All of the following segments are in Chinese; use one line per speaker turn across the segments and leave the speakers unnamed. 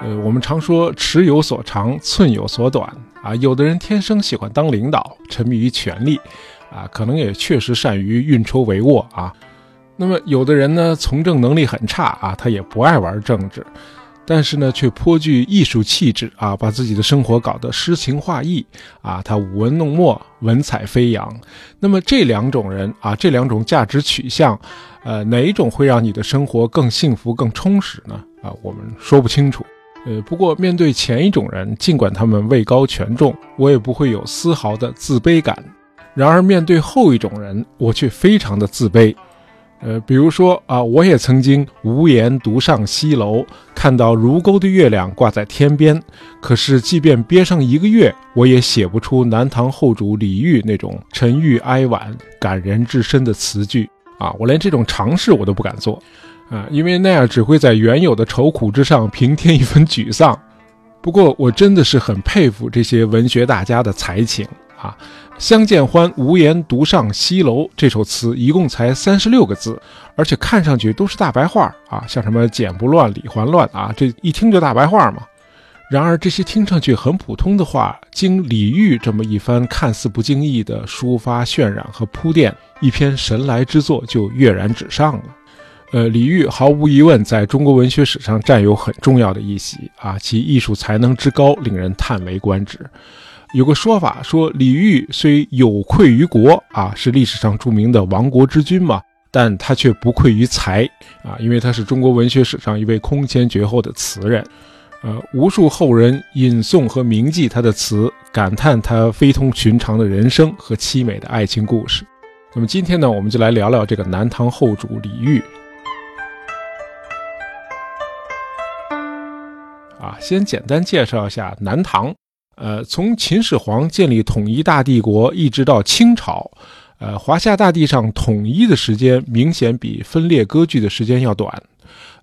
呃，我们常说尺有所长，寸有所短啊。有的人天生喜欢当领导，沉迷于权力，啊，可能也确实善于运筹帷幄啊。那么有的人呢，从政能力很差啊，他也不爱玩政治，但是呢，却颇具艺术气质啊，把自己的生活搞得诗情画意啊，他舞文弄墨，文采飞扬。那么这两种人啊，这两种价值取向，呃，哪一种会让你的生活更幸福、更充实呢？啊，我们说不清楚。呃，不过面对前一种人，尽管他们位高权重，我也不会有丝毫的自卑感；然而面对后一种人，我却非常的自卑。呃，比如说啊，我也曾经无言独上西楼，看到如钩的月亮挂在天边。可是，即便憋上一个月，我也写不出南唐后主李煜那种沉郁哀婉、感人至深的词句啊！我连这种尝试我都不敢做。啊，因为那样只会在原有的愁苦之上平添一分沮丧。不过，我真的是很佩服这些文学大家的才情啊！相见欢，无言独上西楼这首词一共才三十六个字，而且看上去都是大白话啊，像什么剪不乱理还乱啊，这一听就大白话嘛。然而，这些听上去很普通的话，经李煜这么一番看似不经意的抒发、渲染和铺垫，一篇神来之作就跃然纸上了。呃，李煜毫无疑问在中国文学史上占有很重要的一席啊，其艺术才能之高令人叹为观止。有个说法说，李煜虽有愧于国啊，是历史上著名的亡国之君嘛，但他却不愧于才啊，因为他是中国文学史上一位空前绝后的词人。呃，无数后人引诵和铭记他的词，感叹他非同寻常的人生和凄美的爱情故事。那么今天呢，我们就来聊聊这个南唐后主李煜。啊，先简单介绍一下南唐。呃，从秦始皇建立统一大帝国一直到清朝，呃，华夏大地上统一的时间明显比分裂割据的时间要短。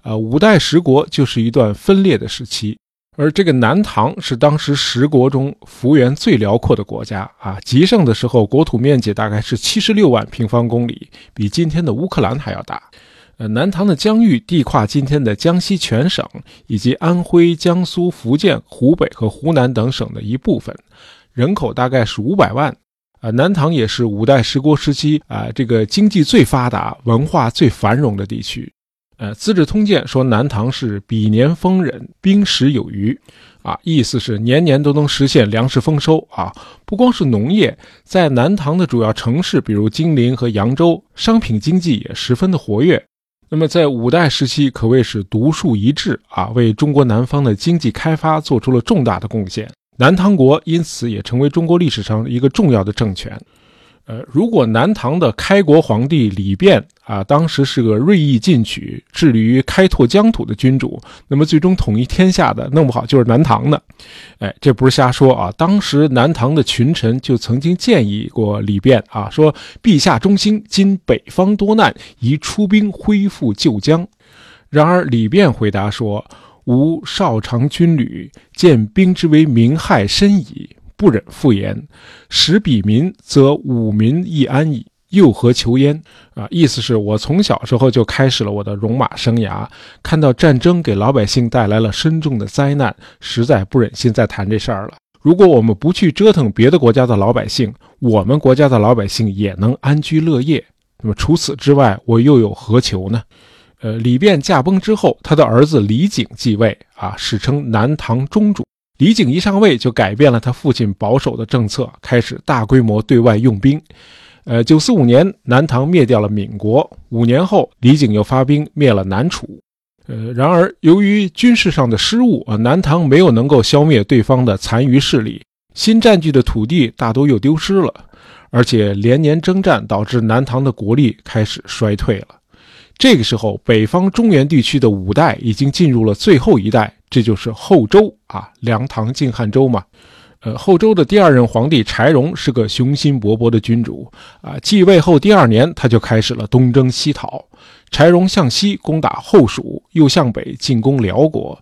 呃，五代十国就是一段分裂的时期，而这个南唐是当时十国中幅员最辽阔的国家啊，极盛的时候国土面积大概是七十六万平方公里，比今天的乌克兰还要大。呃，南唐的疆域地跨今天的江西全省，以及安徽、江苏、福建、湖北和湖南等省的一部分，人口大概是五百万。啊，南唐也是五代十国时期啊这个经济最发达、文化最繁荣的地区。呃，《资治通鉴》说南唐是比年丰稔，兵食有余，啊，意思是年年都能实现粮食丰收啊。不光是农业，在南唐的主要城市，比如金陵和扬州，商品经济也十分的活跃。那么，在五代时期可谓是独树一帜啊，为中国南方的经济开发做出了重大的贡献。南唐国因此也成为中国历史上一个重要的政权。呃，如果南唐的开国皇帝李昪啊，当时是个锐意进取、致力于开拓疆土的君主，那么最终统一天下的，弄不好就是南唐的。哎，这不是瞎说啊！当时南唐的群臣就曾经建议过李昪啊，说：“陛下忠心，今北方多难，宜出兵恢复旧疆。”然而李昪回答说：“吾少长军旅，见兵之为民害深矣。”不忍复言，使彼民，则吾民亦安矣。又何求焉？啊，意思是我从小时候就开始了我的戎马生涯，看到战争给老百姓带来了深重的灾难，实在不忍心再谈这事儿了。如果我们不去折腾别的国家的老百姓，我们国家的老百姓也能安居乐业。那么除此之外，我又有何求呢？呃，李昪驾崩之后，他的儿子李景继位，啊，史称南唐中主。李景一上位就改变了他父亲保守的政策，开始大规模对外用兵。呃，九四五年，南唐灭掉了闽国。五年后，李景又发兵灭了南楚。呃，然而由于军事上的失误啊，南唐没有能够消灭对方的残余势力，新占据的土地大多又丢失了，而且连年征战导致南唐的国力开始衰退了。这个时候，北方中原地区的五代已经进入了最后一代。这就是后周啊，梁唐晋汉周嘛。呃，后周的第二任皇帝柴荣是个雄心勃勃的君主啊。继位后第二年，他就开始了东征西讨。柴荣向西攻打后蜀，又向北进攻辽国。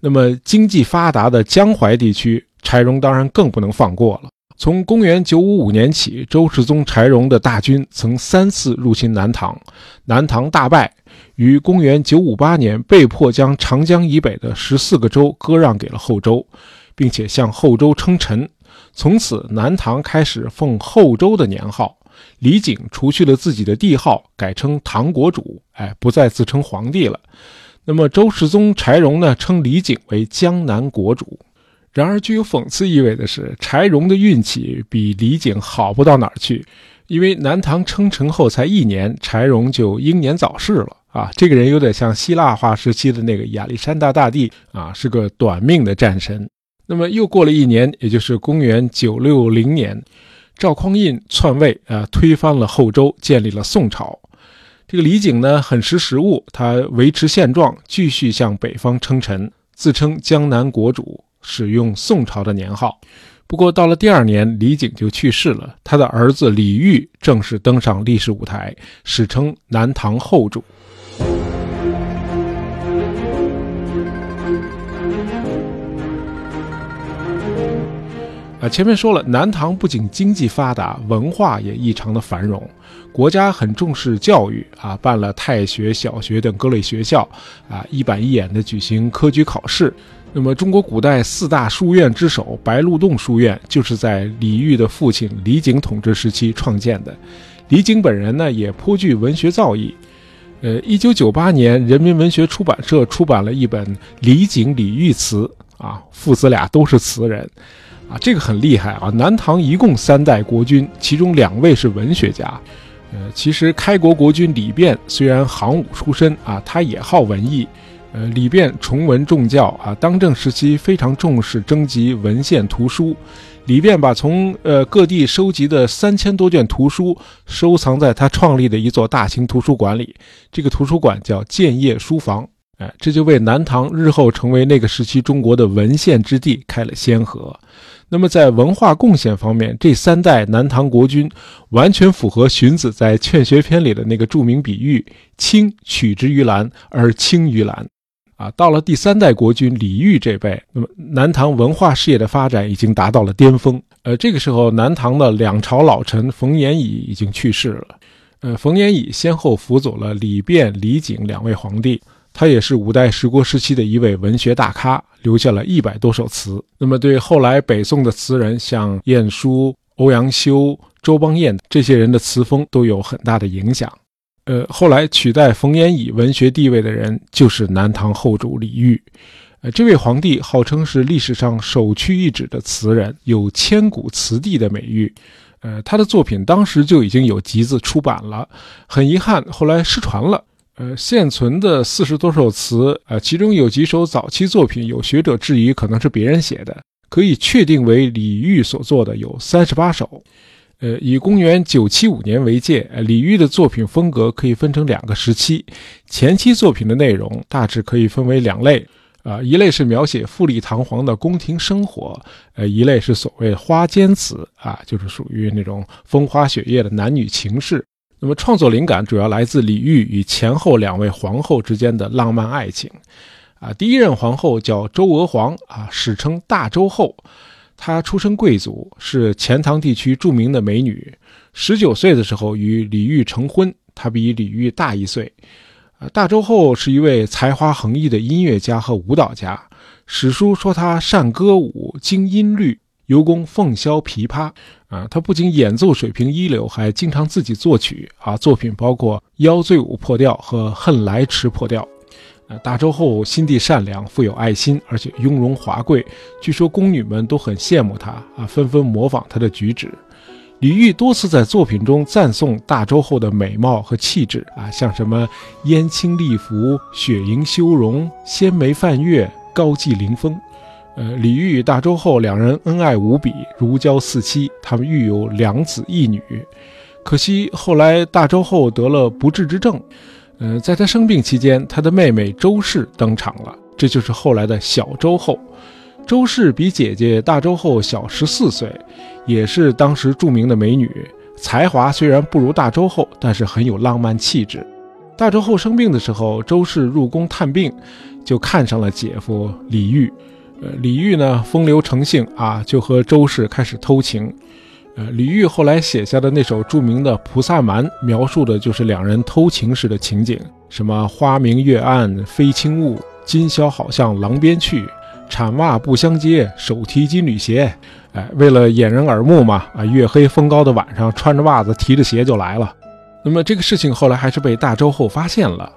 那么经济发达的江淮地区，柴荣当然更不能放过了。从公元955年起，周世宗柴荣的大军曾三次入侵南唐，南唐大败，于公元958年被迫将长江以北的十四个州割让给了后周，并且向后周称臣。从此，南唐开始奉后周的年号。李璟除去了自己的帝号，改称唐国主，哎，不再自称皇帝了。那么，周世宗柴荣呢，称李璟为江南国主。然而，具有讽刺意味的是，柴荣的运气比李璟好不到哪儿去。因为南唐称臣后才一年，柴荣就英年早逝了啊！这个人有点像希腊化时期的那个亚历山大大帝啊，是个短命的战神。那么又过了一年，也就是公元九六零年，赵匡胤篡位啊，推翻了后周，建立了宋朝。这个李璟呢，很识时务，他维持现状，继续向北方称臣，自称江南国主。使用宋朝的年号，不过到了第二年，李璟就去世了，他的儿子李煜正式登上历史舞台，史称南唐后主。啊，前面说了，南唐不仅经济发达，文化也异常的繁荣，国家很重视教育啊，办了太学、小学等各类学校啊，一板一眼的举行科举考试。那么，中国古代四大书院之首白鹿洞书院，就是在李煜的父亲李璟统治时期创建的。李璟本人呢，也颇具文学造诣。呃，一九九八年，人民文学出版社出版了一本《李璟李煜词》，啊，父子俩都是词人，啊，这个很厉害啊。南唐一共三代国君，其中两位是文学家。呃，其实开国国君李昪虽然行武出身啊，他也好文艺。呃，李昪崇文重教啊，当政时期非常重视征集文献图书。李昪把从呃各地收集的三千多卷图书收藏在他创立的一座大型图书馆里，这个图书馆叫建业书房。哎，这就为南唐日后成为那个时期中国的文献之地开了先河。那么在文化贡献方面，这三代南唐国君完全符合荀子在《劝学篇》里的那个著名比喻：“青取之于蓝而青于蓝。”啊，到了第三代国君李煜这辈，那么南唐文化事业的发展已经达到了巅峰。呃，这个时候，南唐的两朝老臣冯延已已经去世了。呃，冯延已先后辅佐了李昪、李璟两位皇帝，他也是五代十国时期的一位文学大咖，留下了一百多首词。那么，对后来北宋的词人，像晏殊、欧阳修、周邦彦这些人的词风都有很大的影响。呃，后来取代冯延乙文学地位的人就是南唐后主李煜。呃，这位皇帝号称是历史上首屈一指的词人，有千古词帝的美誉。呃，他的作品当时就已经有集子出版了，很遗憾后来失传了。呃，现存的四十多首词，呃，其中有几首早期作品，有学者质疑可能是别人写的，可以确定为李煜所作的有三十八首。呃，以公元九七五年为界，李煜的作品风格可以分成两个时期。前期作品的内容大致可以分为两类，啊，一类是描写富丽堂皇的宫廷生活，呃，一类是所谓花间词，啊，就是属于那种风花雪月的男女情事。那么创作灵感主要来自李煜与前后两位皇后之间的浪漫爱情，啊，第一任皇后叫周娥皇，啊，史称大周后。她出身贵族，是钱塘地区著名的美女。十九岁的时候与李煜成婚，她比李煜大一岁。啊，大周后是一位才华横溢的音乐家和舞蹈家。史书说她善歌舞，精音律，尤工凤箫琵琶。啊，她不仅演奏水平一流，还经常自己作曲。啊，作品包括《腰醉舞破调》和《恨来迟破调》。大周后心地善良，富有爱心，而且雍容华贵。据说宫女们都很羡慕她啊，纷纷模仿她的举止。李煜多次在作品中赞颂大周后的美貌和气质啊，像什么燕青丽服、雪莹修容、纤眉泛月、高髻临风。呃，李煜与大周后两人恩爱无比，如胶似漆。他们育有两子一女，可惜后来大周后得了不治之症。呃，在他生病期间，他的妹妹周氏登场了，这就是后来的小周后。周氏比姐姐大周后小十四岁，也是当时著名的美女，才华虽然不如大周后，但是很有浪漫气质。大周后生病的时候，周氏入宫探病，就看上了姐夫李煜。呃，李煜呢风流成性啊，就和周氏开始偷情。呃，李煜后来写下的那首著名的《菩萨蛮》，描述的就是两人偷情时的情景，什么花明月暗飞轻雾，今宵好向郎边去，铲袜不相接，手提金缕鞋。哎，为了掩人耳目嘛，啊，月黑风高的晚上，穿着袜子提着鞋就来了。那么这个事情后来还是被大周后发现了，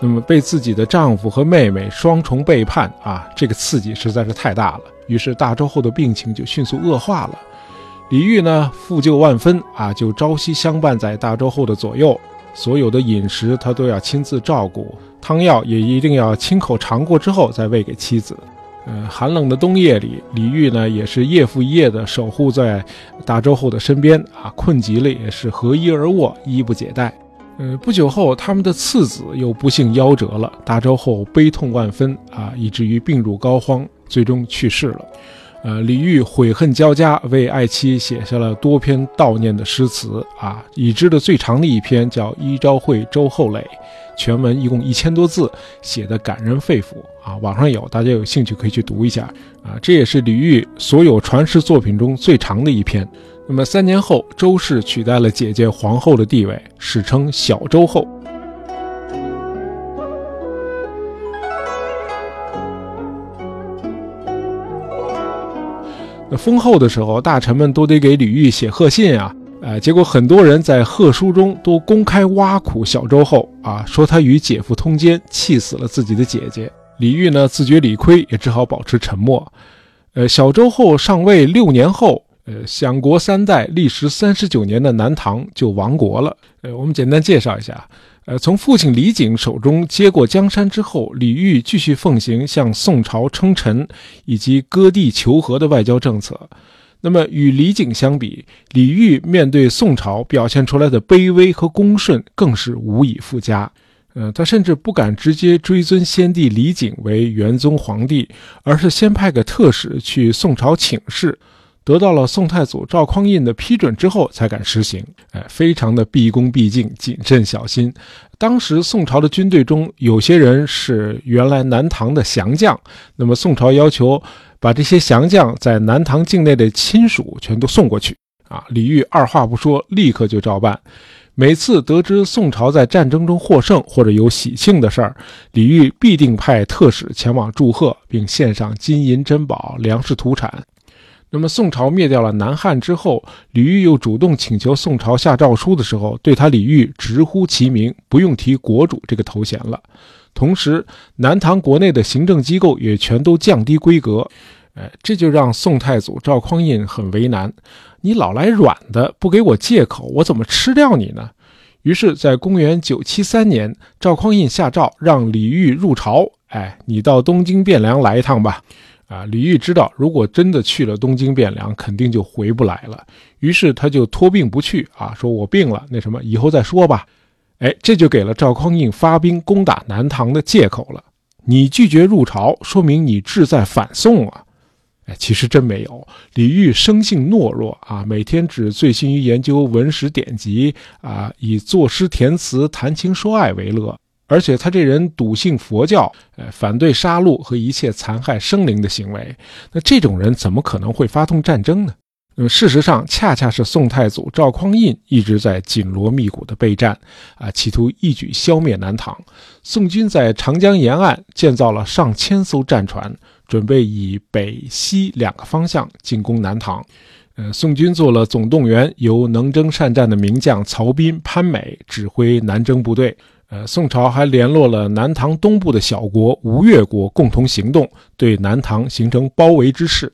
那么被自己的丈夫和妹妹双重背叛啊，这个刺激实在是太大了。于是大周后的病情就迅速恶化了。李煜呢，负疚万分啊，就朝夕相伴在大周后的左右，所有的饮食他都要亲自照顾，汤药也一定要亲口尝过之后再喂给妻子。呃，寒冷的冬夜里，李煜呢也是夜复一夜的守护在大周后的身边啊，困极了也是合衣而卧，衣不解带。呃，不久后，他们的次子又不幸夭折了，大周后悲痛万分啊，以至于病入膏肓，最终去世了。呃，李煜悔恨交加，为爱妻写下了多篇悼念的诗词啊，已知的最长的一篇叫《一朝会周后累》。全文一共一千多字，写的感人肺腑啊！网上有，大家有兴趣可以去读一下啊！这也是李煜所有传世作品中最长的一篇。那么三年后，周氏取代了姐姐皇后的地位，史称小周后。那封后的时候，大臣们都得给李煜写贺信啊。呃，结果很多人在贺书中都公开挖苦小周后啊，说他与姐夫通奸，气死了自己的姐姐。李煜呢自觉理亏，也只好保持沉默。呃，小周后上位六年后，呃，享国三代，历时三十九年的南唐就亡国了。呃，我们简单介绍一下。呃，从父亲李璟手中接过江山之后，李煜继续奉行向宋朝称臣以及割地求和的外交政策。那么与李璟相比，李煜面对宋朝表现出来的卑微和恭顺更是无以复加。呃，他甚至不敢直接追尊先帝李璟为元宗皇帝，而是先派个特使去宋朝请示，得到了宋太祖赵匡胤的批准之后才敢实行。哎，非常的毕恭毕敬、谨慎小心。当时宋朝的军队中有些人是原来南唐的降将，那么宋朝要求。把这些降将在南唐境内的亲属全都送过去啊！李煜二话不说，立刻就照办。每次得知宋朝在战争中获胜或者有喜庆的事儿，李煜必定派特使前往祝贺，并献上金银珍宝、粮食土产。那么宋朝灭掉了南汉之后，李煜又主动请求宋朝下诏书的时候，对他李煜直呼其名，不用提国主这个头衔了。同时，南唐国内的行政机构也全都降低规格，哎，这就让宋太祖赵匡胤很为难。你老来软的，不给我借口，我怎么吃掉你呢？于是，在公元九七三年，赵匡胤下诏让李煜入朝，哎，你到东京汴梁来一趟吧。啊，李煜知道，如果真的去了东京汴梁，肯定就回不来了。于是他就托病不去啊，说我病了，那什么，以后再说吧。哎，这就给了赵匡胤发兵攻打南唐的借口了。你拒绝入朝，说明你志在反宋啊！哎，其实真没有。李煜生性懦弱啊，每天只醉心于研究文史典籍啊，以作诗填词、谈情说爱为乐。而且他这人笃信佛教，呃，反对杀戮和一切残害生灵的行为。那这种人怎么可能会发动战争呢？那么事实上，恰恰是宋太祖赵匡胤一直在紧锣密鼓的备战，啊，企图一举消灭南唐。宋军在长江沿岸建造了上千艘战船，准备以北西两个方向进攻南唐。呃，宋军做了总动员，由能征善战的名将曹彬、潘美指挥南征部队。呃，宋朝还联络了南唐东部的小国吴越国，共同行动，对南唐形成包围之势。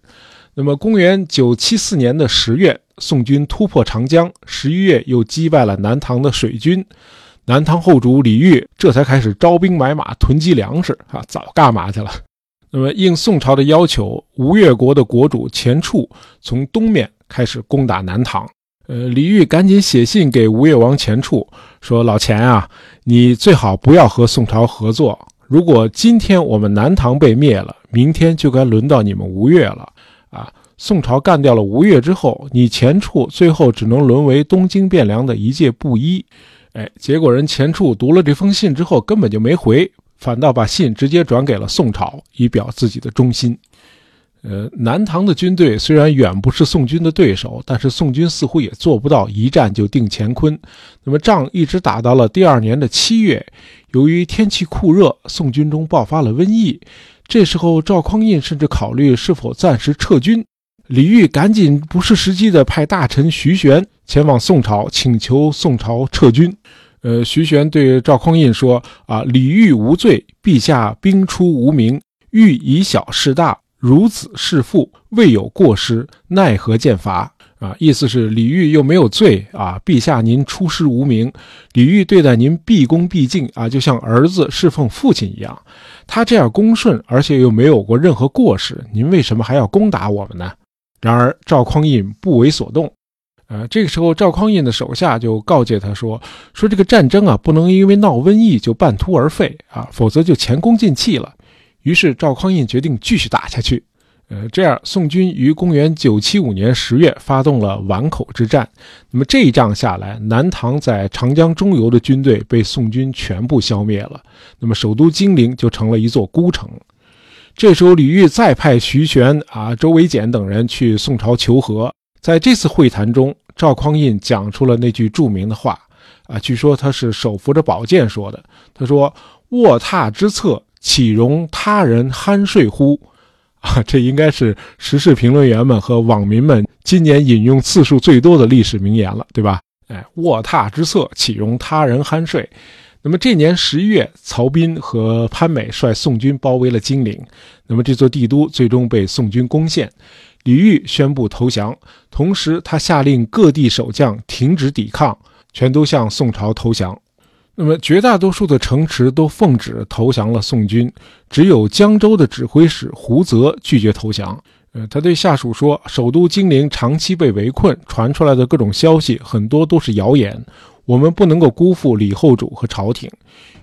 那么，公元九七四年的十月，宋军突破长江；十一月又击败了南唐的水军。南唐后主李煜这才开始招兵买马、囤积粮食。啊，早干嘛去了？那么，应宋朝的要求，吴越国的国主钱俶从东面开始攻打南唐。呃，李煜赶紧写信给吴越王钱俶，说：“老钱啊，你最好不要和宋朝合作。如果今天我们南唐被灭了，明天就该轮到你们吴越了。”啊，宋朝干掉了吴越之后，你钱俶最后只能沦为东京汴梁的一介布衣。哎，结果人钱俶读了这封信之后，根本就没回，反倒把信直接转给了宋朝，以表自己的忠心。呃，南唐的军队虽然远不是宋军的对手，但是宋军似乎也做不到一战就定乾坤。那么仗一直打到了第二年的七月，由于天气酷热，宋军中爆发了瘟疫。这时候赵匡胤甚至考虑是否暂时撤军。李煜赶紧不失时机的派大臣徐玄前往宋朝，请求宋朝撤军。呃，徐玄对赵匡胤说：“啊，李煜无罪，陛下兵出无名，欲以小事大。”如子弑父，未有过失，奈何见罚？啊，意思是李煜又没有罪啊，陛下您出师无名，李煜对待您毕恭毕敬啊，就像儿子侍奉父亲一样。他这样恭顺，而且又没有过任何过失，您为什么还要攻打我们呢？然而赵匡胤不为所动。呃，这个时候赵匡胤的手下就告诫他说：“说这个战争啊，不能因为闹瘟疫就半途而废啊，否则就前功尽弃了。”于是赵匡胤决定继续打下去。呃，这样宋军于公元975年十月发动了宛口之战。那么这一仗下来，南唐在长江中游的军队被宋军全部消灭了。那么首都金陵就成了一座孤城。这时候李煜再派徐玄啊、周维简等人去宋朝求和。在这次会谈中，赵匡胤讲出了那句著名的话啊，据说他是手扶着宝剑说的。他说：“卧榻之侧。”岂容他人酣睡乎？啊，这应该是时事评论员们和网民们今年引用次数最多的历史名言了，对吧？哎，卧榻之侧，岂容他人酣睡？那么这年十一月，曹彬和潘美率宋军包围了金陵，那么这座帝都最终被宋军攻陷，李煜宣布投降，同时他下令各地守将停止抵抗，全都向宋朝投降。那么，绝大多数的城池都奉旨投降了宋军，只有江州的指挥使胡泽拒绝投降。呃，他对下属说：“首都金陵长期被围困，传出来的各种消息很多都是谣言，我们不能够辜负李后主和朝廷。”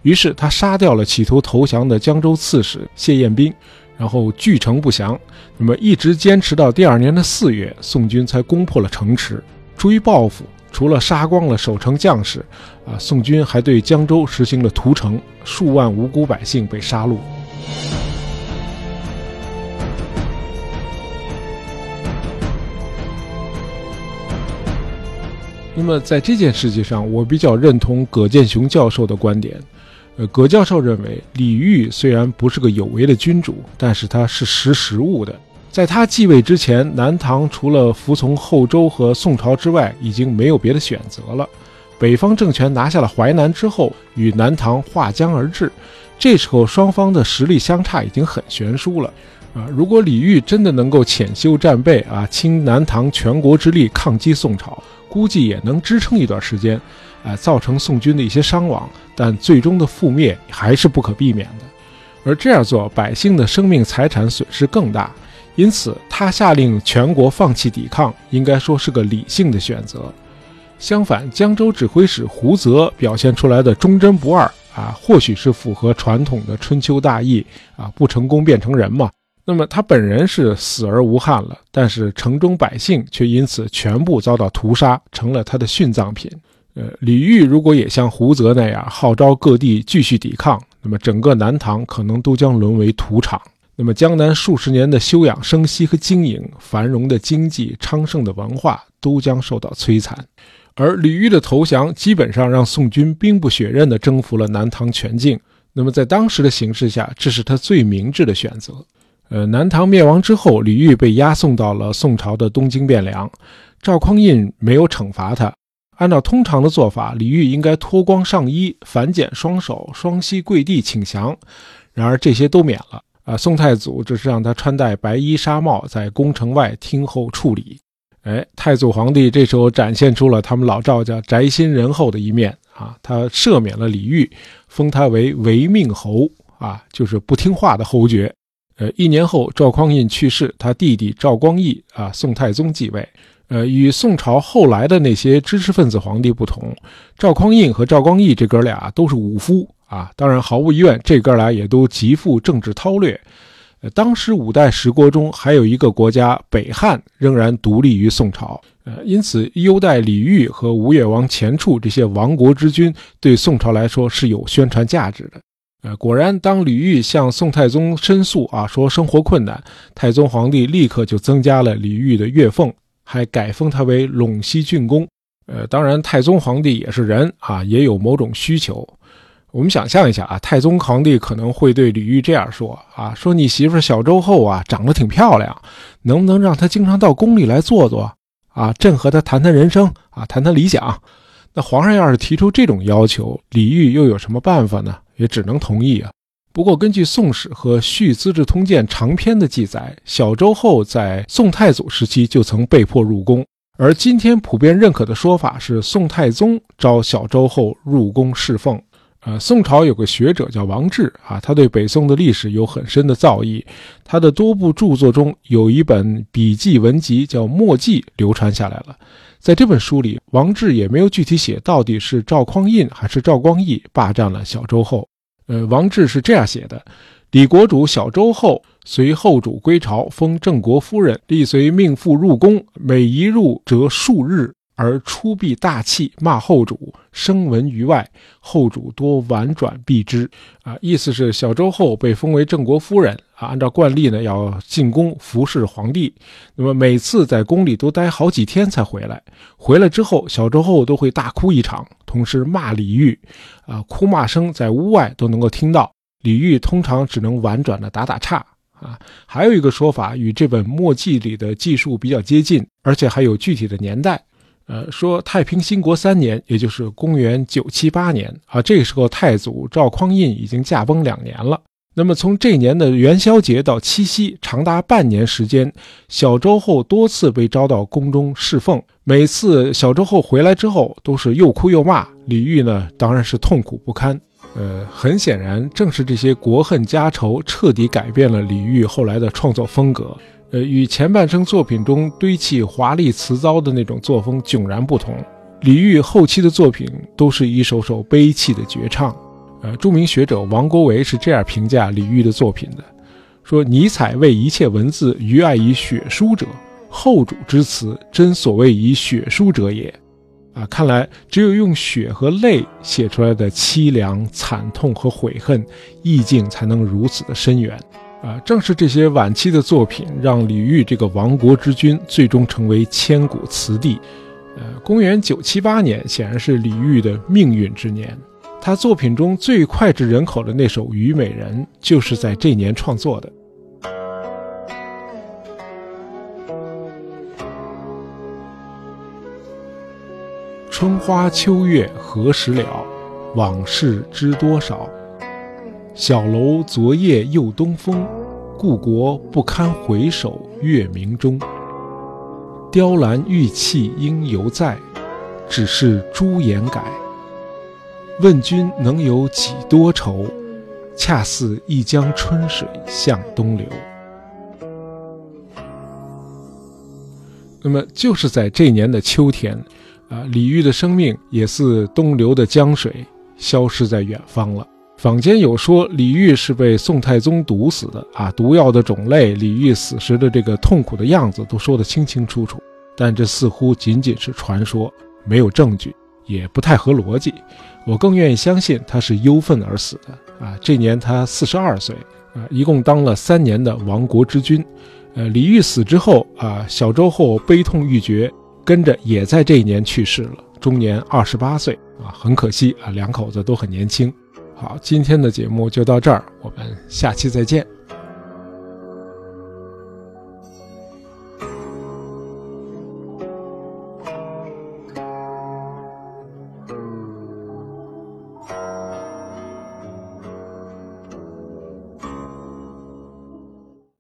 于是他杀掉了企图投降的江州刺史谢彦斌，然后据城不降。那么一直坚持到第二年的四月，宋军才攻破了城池。出于报复。除了杀光了守城将士，啊，宋军还对江州实行了屠城，数万无辜百姓被杀戮。那么在这件事情上，我比较认同葛剑雄教授的观点。呃，葛教授认为，李煜虽然不是个有为的君主，但是他是识时务的。在他继位之前，南唐除了服从后周和宋朝之外，已经没有别的选择了。北方政权拿下了淮南之后，与南唐划江而治。这时候双方的实力相差已经很悬殊了。啊，如果李煜真的能够潜修战备啊，倾南唐全国之力抗击宋朝，估计也能支撑一段时间，啊，造成宋军的一些伤亡，但最终的覆灭还是不可避免的。而这样做，百姓的生命财产损失更大。因此，他下令全国放弃抵抗，应该说是个理性的选择。相反，江州指挥使胡泽表现出来的忠贞不二啊，或许是符合传统的春秋大义啊，不成功变成人嘛。那么他本人是死而无憾了，但是城中百姓却因此全部遭到屠杀，成了他的殉葬品。呃，李煜如果也像胡泽那样号召各地继续抵抗，那么整个南唐可能都将沦为屠场。那么，江南数十年的休养生息和经营，繁荣的经济、昌盛的文化，都将受到摧残。而李煜的投降，基本上让宋军兵不血刃地征服了南唐全境。那么，在当时的形势下，这是他最明智的选择。呃，南唐灭亡之后，李煜被押送到了宋朝的东京汴梁。赵匡胤没有惩罚他，按照通常的做法，李煜应该脱光上衣，反剪双手，双膝跪地请降。然而，这些都免了。啊，宋太祖只是让他穿戴白衣纱帽，在宫城外听候处理。哎，太祖皇帝这时候展现出了他们老赵家宅心仁厚的一面啊，他赦免了李煜，封他为违命侯啊，就是不听话的侯爵。呃，一年后赵匡胤去世，他弟弟赵光义啊，宋太宗继位。呃，与宋朝后来的那些知识分子皇帝不同，赵匡胤和赵光义这哥俩都是武夫。啊，当然，毫无疑问，这哥俩也都极富政治韬略。呃，当时五代十国中还有一个国家北汉仍然独立于宋朝，呃，因此优待李煜和吴越王钱俶这些亡国之君，对宋朝来说是有宣传价值的。呃，果然，当李煜向宋太宗申诉啊，说生活困难，太宗皇帝立刻就增加了李煜的月俸，还改封他为陇西郡公。呃，当然，太宗皇帝也是人啊，也有某种需求。我们想象一下啊，太宗皇帝可能会对李煜这样说啊：“说你媳妇小周后啊，长得挺漂亮，能不能让她经常到宫里来坐坐啊？朕和她谈谈人生啊，谈谈理想。”那皇上要是提出这种要求，李煜又有什么办法呢？也只能同意啊。不过，根据《宋史》和《续资治通鉴》长篇的记载，小周后在宋太祖时期就曾被迫入宫。而今天普遍认可的说法是，宋太宗召小周后入宫侍奉。呃，宋朝有个学者叫王志啊，他对北宋的历史有很深的造诣。他的多部著作中有一本笔记文集叫《墨迹》，流传下来了。在这本书里，王志也没有具体写到底是赵匡胤还是赵光义霸占了小周后。呃，王志是这样写的。李国主小周后随后主归朝，封郑国夫人，立随命妇入宫，每一入则数日，而出必大器，骂后主，声闻于外。后主多婉转避之。啊，意思是小周后被封为郑国夫人啊，按照惯例呢，要进宫服侍皇帝。那么每次在宫里都待好几天才回来，回来之后，小周后都会大哭一场，同时骂李煜，啊，哭骂声在屋外都能够听到。李煜通常只能婉转的打打岔啊，还有一个说法与这本墨迹里的记述比较接近，而且还有具体的年代。呃，说太平兴国三年，也就是公元九七八年啊，这个时候太祖赵匡胤已经驾崩两年了。那么从这年的元宵节到七夕，长达半年时间，小周后多次被招到宫中侍奉，每次小周后回来之后，都是又哭又骂。李煜呢，当然是痛苦不堪。呃，很显然，正是这些国恨家仇，彻底改变了李煜后来的创作风格。呃，与前半生作品中堆砌华丽辞藻的那种作风迥然不同。李煜后期的作品都是一首首悲泣的绝唱。呃，著名学者王国维是这样评价李煜的作品的：说尼采为一切文字余爱以血书者，后主之词真所谓以血书者也。啊，看来只有用血和泪写出来的凄凉、惨痛和悔恨，意境才能如此的深远。啊，正是这些晚期的作品，让李煜这个亡国之君最终成为千古词帝。呃，公元九七八年显然是李煜的命运之年，他作品中最脍炙人口的那首《虞美人》就是在这年创作的。春花秋月何时了？往事知多少？小楼昨夜又东风，故国不堪回首月明中。雕栏玉砌应犹在，只是朱颜改。问君能有几多愁？恰似一江春水向东流。那么，就是在这年的秋天。啊，李煜的生命也似东流的江水，消失在远方了。坊间有说李煜是被宋太宗毒死的啊，毒药的种类、李煜死时的这个痛苦的样子都说得清清楚楚。但这似乎仅仅是传说，没有证据，也不太合逻辑。我更愿意相信他是忧愤而死的啊。这年他四十二岁啊，一共当了三年的亡国之君。呃，李煜死之后啊，小周后悲痛欲绝。跟着也在这一年去世了，终年二十八岁啊，很可惜啊，两口子都很年轻。好，今天的节目就到这儿，我们下期再见。